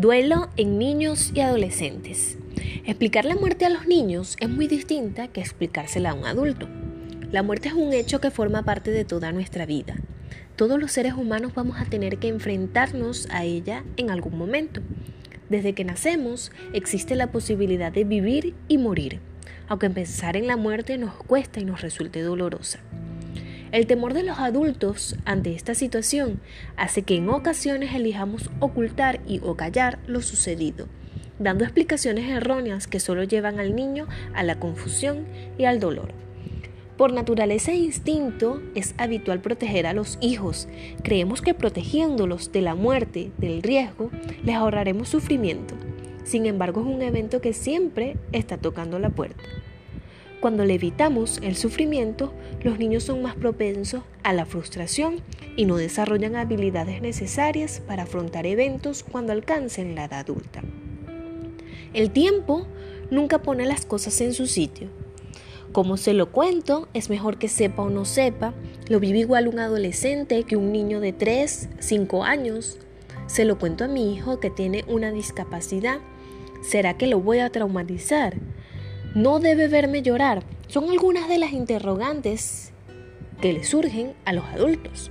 Duelo en niños y adolescentes. Explicar la muerte a los niños es muy distinta que explicársela a un adulto. La muerte es un hecho que forma parte de toda nuestra vida. Todos los seres humanos vamos a tener que enfrentarnos a ella en algún momento. Desde que nacemos existe la posibilidad de vivir y morir, aunque pensar en la muerte nos cuesta y nos resulte dolorosa. El temor de los adultos ante esta situación hace que en ocasiones elijamos ocultar y o callar lo sucedido, dando explicaciones erróneas que solo llevan al niño a la confusión y al dolor. Por naturaleza e instinto es habitual proteger a los hijos. Creemos que protegiéndolos de la muerte, del riesgo, les ahorraremos sufrimiento. Sin embargo, es un evento que siempre está tocando la puerta. Cuando le evitamos el sufrimiento, los niños son más propensos a la frustración y no desarrollan habilidades necesarias para afrontar eventos cuando alcancen la edad adulta. El tiempo nunca pone las cosas en su sitio. Como se lo cuento, es mejor que sepa o no sepa, lo vive igual un adolescente que un niño de 3, 5 años. Se lo cuento a mi hijo que tiene una discapacidad. ¿Será que lo voy a traumatizar? No debe verme llorar. Son algunas de las interrogantes que le surgen a los adultos.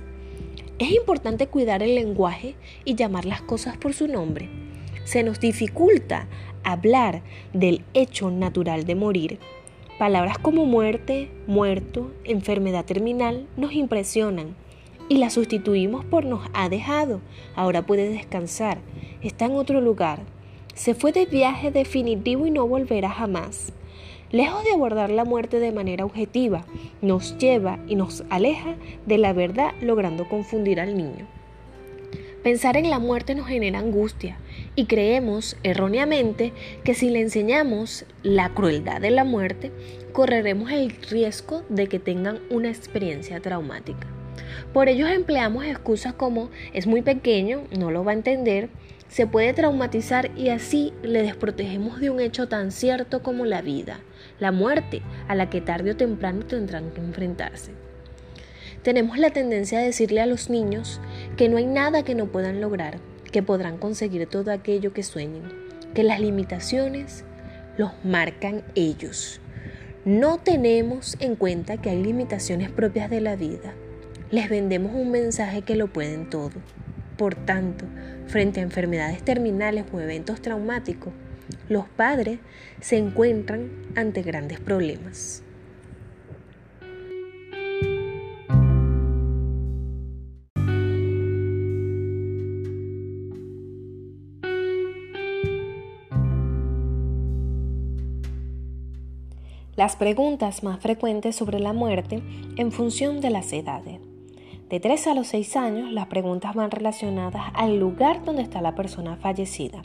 Es importante cuidar el lenguaje y llamar las cosas por su nombre. Se nos dificulta hablar del hecho natural de morir. Palabras como muerte, muerto, enfermedad terminal nos impresionan y las sustituimos por nos ha dejado, ahora puede descansar, está en otro lugar, se fue de viaje definitivo y no volverá jamás. Lejos de abordar la muerte de manera objetiva, nos lleva y nos aleja de la verdad logrando confundir al niño. Pensar en la muerte nos genera angustia y creemos erróneamente que si le enseñamos la crueldad de la muerte, correremos el riesgo de que tengan una experiencia traumática. Por ello empleamos excusas como es muy pequeño, no lo va a entender, se puede traumatizar y así le desprotegemos de un hecho tan cierto como la vida, la muerte, a la que tarde o temprano tendrán que enfrentarse. Tenemos la tendencia a decirle a los niños que no hay nada que no puedan lograr, que podrán conseguir todo aquello que sueñen, que las limitaciones los marcan ellos. No tenemos en cuenta que hay limitaciones propias de la vida. Les vendemos un mensaje que lo pueden todo. Por tanto, frente a enfermedades terminales o eventos traumáticos, los padres se encuentran ante grandes problemas. Las preguntas más frecuentes sobre la muerte en función de las edades. De 3 a los 6 años, las preguntas van relacionadas al lugar donde está la persona fallecida.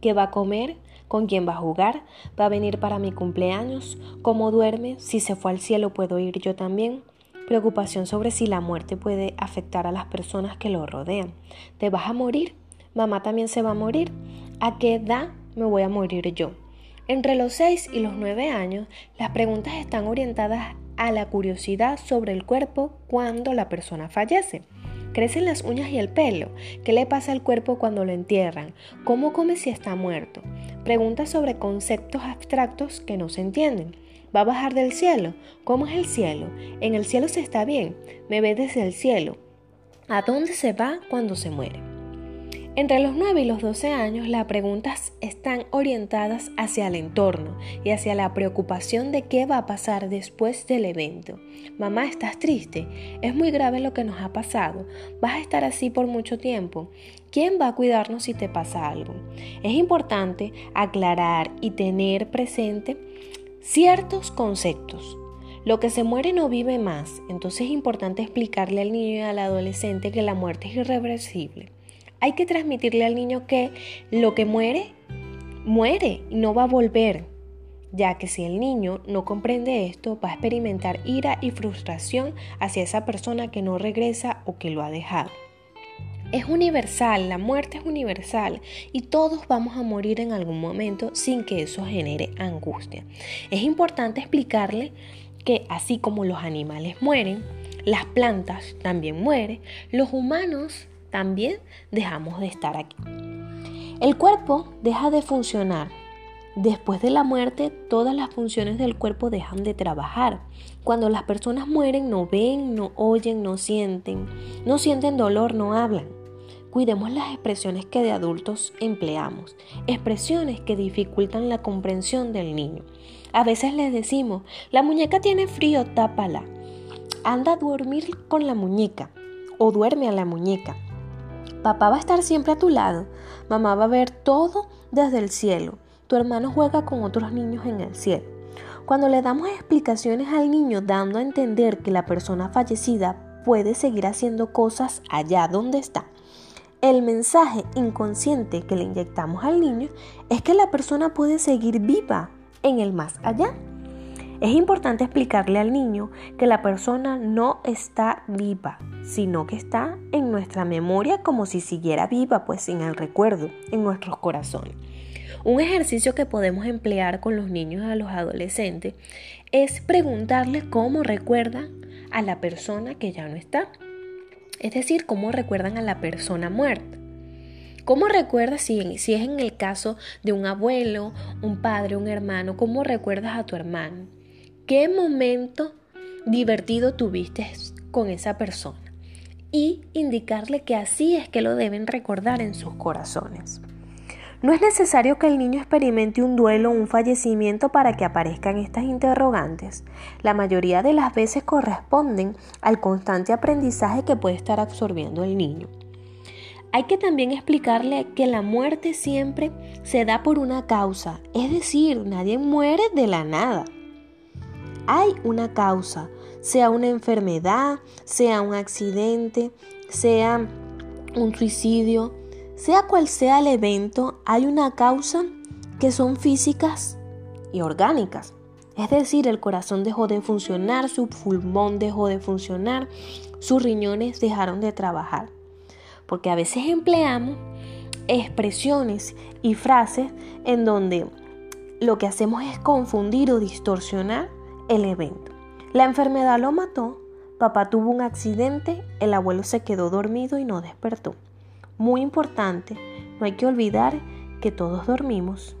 ¿Qué va a comer? ¿Con quién va a jugar? ¿Va a venir para mi cumpleaños? ¿Cómo duerme? Si se fue al cielo, ¿puedo ir yo también? Preocupación sobre si la muerte puede afectar a las personas que lo rodean. ¿Te vas a morir? ¿Mamá también se va a morir? ¿A qué edad me voy a morir yo? Entre los 6 y los 9 años, las preguntas están orientadas a la curiosidad sobre el cuerpo cuando la persona fallece. Crecen las uñas y el pelo. ¿Qué le pasa al cuerpo cuando lo entierran? ¿Cómo come si está muerto? Preguntas sobre conceptos abstractos que no se entienden. ¿Va a bajar del cielo? ¿Cómo es el cielo? ¿En el cielo se está bien? ¿Me ve desde el cielo? ¿A dónde se va cuando se muere? Entre los 9 y los 12 años, las preguntas están orientadas hacia el entorno y hacia la preocupación de qué va a pasar después del evento. Mamá, ¿estás triste? Es muy grave lo que nos ha pasado. ¿Vas a estar así por mucho tiempo? ¿Quién va a cuidarnos si te pasa algo? Es importante aclarar y tener presente ciertos conceptos. Lo que se muere no vive más, entonces es importante explicarle al niño y al adolescente que la muerte es irreversible hay que transmitirle al niño que lo que muere, muere y no va a volver, ya que si el niño no comprende esto, va a experimentar ira y frustración hacia esa persona que no regresa o que lo ha dejado. Es universal, la muerte es universal y todos vamos a morir en algún momento sin que eso genere angustia. Es importante explicarle que así como los animales mueren, las plantas también mueren, los humanos también dejamos de estar aquí. El cuerpo deja de funcionar. Después de la muerte, todas las funciones del cuerpo dejan de trabajar. Cuando las personas mueren, no ven, no oyen, no sienten, no sienten dolor, no hablan. Cuidemos las expresiones que de adultos empleamos, expresiones que dificultan la comprensión del niño. A veces les decimos, la muñeca tiene frío, tápala. Anda a dormir con la muñeca o duerme a la muñeca. Papá va a estar siempre a tu lado. Mamá va a ver todo desde el cielo. Tu hermano juega con otros niños en el cielo. Cuando le damos explicaciones al niño dando a entender que la persona fallecida puede seguir haciendo cosas allá donde está, el mensaje inconsciente que le inyectamos al niño es que la persona puede seguir viva en el más allá. Es importante explicarle al niño que la persona no está viva, sino que está en nuestra memoria como si siguiera viva, pues en el recuerdo, en nuestros corazones. Un ejercicio que podemos emplear con los niños y a los adolescentes es preguntarles cómo recuerdan a la persona que ya no está. Es decir, cómo recuerdan a la persona muerta. ¿Cómo recuerdas si, si, es en el caso de un abuelo, un padre, un hermano? ¿Cómo recuerdas a tu hermano? ¿Qué momento divertido tuviste con esa persona? Y indicarle que así es que lo deben recordar en sus corazones. No es necesario que el niño experimente un duelo o un fallecimiento para que aparezcan estas interrogantes. La mayoría de las veces corresponden al constante aprendizaje que puede estar absorbiendo el niño. Hay que también explicarle que la muerte siempre se da por una causa, es decir, nadie muere de la nada. Hay una causa, sea una enfermedad, sea un accidente, sea un suicidio, sea cual sea el evento, hay una causa que son físicas y orgánicas. Es decir, el corazón dejó de funcionar, su pulmón dejó de funcionar, sus riñones dejaron de trabajar. Porque a veces empleamos expresiones y frases en donde lo que hacemos es confundir o distorsionar el evento. La enfermedad lo mató, papá tuvo un accidente, el abuelo se quedó dormido y no despertó. Muy importante, no hay que olvidar que todos dormimos,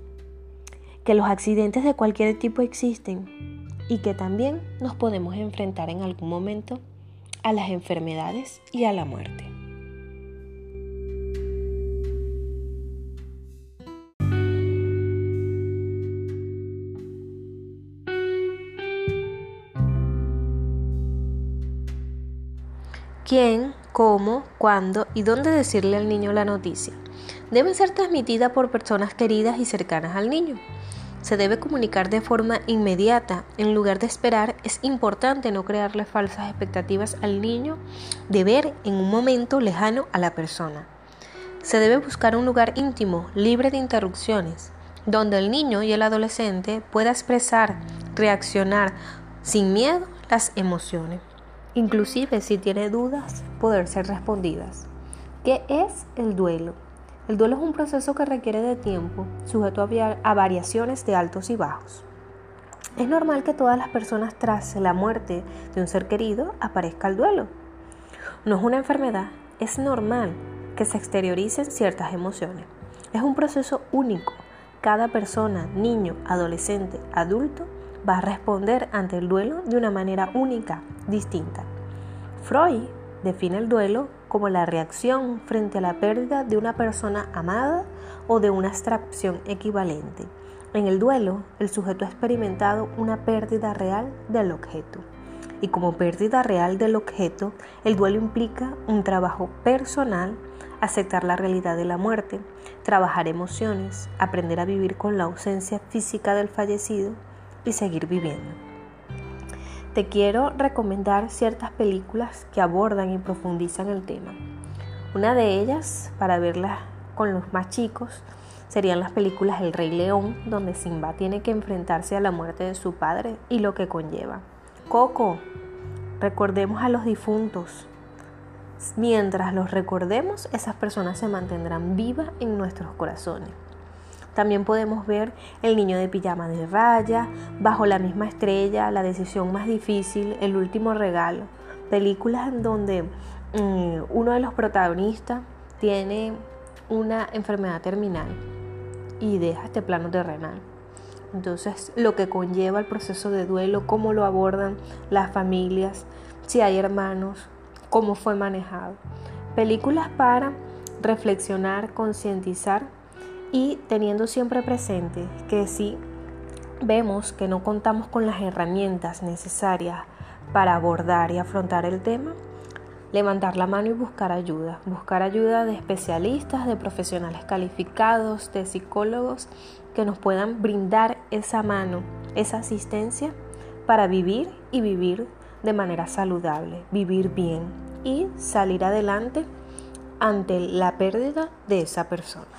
que los accidentes de cualquier tipo existen y que también nos podemos enfrentar en algún momento a las enfermedades y a la muerte. Quién, cómo, cuándo y dónde decirle al niño la noticia. Debe ser transmitida por personas queridas y cercanas al niño. Se debe comunicar de forma inmediata. En lugar de esperar, es importante no crearle falsas expectativas al niño de ver en un momento lejano a la persona. Se debe buscar un lugar íntimo, libre de interrupciones, donde el niño y el adolescente pueda expresar, reaccionar sin miedo las emociones inclusive si tiene dudas, poder ser respondidas. ¿Qué es el duelo? El duelo es un proceso que requiere de tiempo, sujeto a, variaciones de altos y bajos. Es normal que todas las personas tras la muerte de un ser querido aparezca el duelo. No es una enfermedad, es normal que se exterioricen ciertas emociones. Es un proceso único. Cada persona, niño, adolescente, adulto, va a responder ante el duelo de una manera única, distinta. Freud define el duelo como la reacción frente a la pérdida de una persona amada o de una abstracción equivalente. En el duelo, el sujeto ha experimentado una pérdida real del objeto. Y como pérdida real del objeto, el duelo implica un trabajo personal, aceptar la realidad de la muerte, trabajar emociones, aprender a vivir con la ausencia física del fallecido y seguir viviendo. Te quiero recomendar ciertas películas que abordan y profundizan el tema. Una de ellas, para verlas con los más chicos, serían las películas El Rey León, donde Simba tiene que enfrentarse a la muerte de su padre y lo que conlleva. Coco, recordemos a los difuntos. Mientras los recordemos, esas personas se mantendrán vivas en nuestros corazones. También podemos ver El niño de pijama de raya, Bajo la misma estrella, La decisión más difícil, El último regalo. Películas en donde mm, uno de los protagonistas tiene una enfermedad terminal y deja este plano terrenal. Entonces, lo que conlleva el proceso de duelo, cómo lo abordan las familias, si hay hermanos, cómo fue manejado. Películas para reflexionar, concientizar y teniendo siempre presente que si vemos que no contamos con las herramientas necesarias para abordar y afrontar el tema, levantar la mano y buscar ayuda, buscar ayuda de especialistas, de profesionales calificados, de psicólogos que nos puedan brindar esa mano, esa asistencia para vivir y vivir de manera saludable, vivir bien y salir adelante ante la pérdida de esa persona.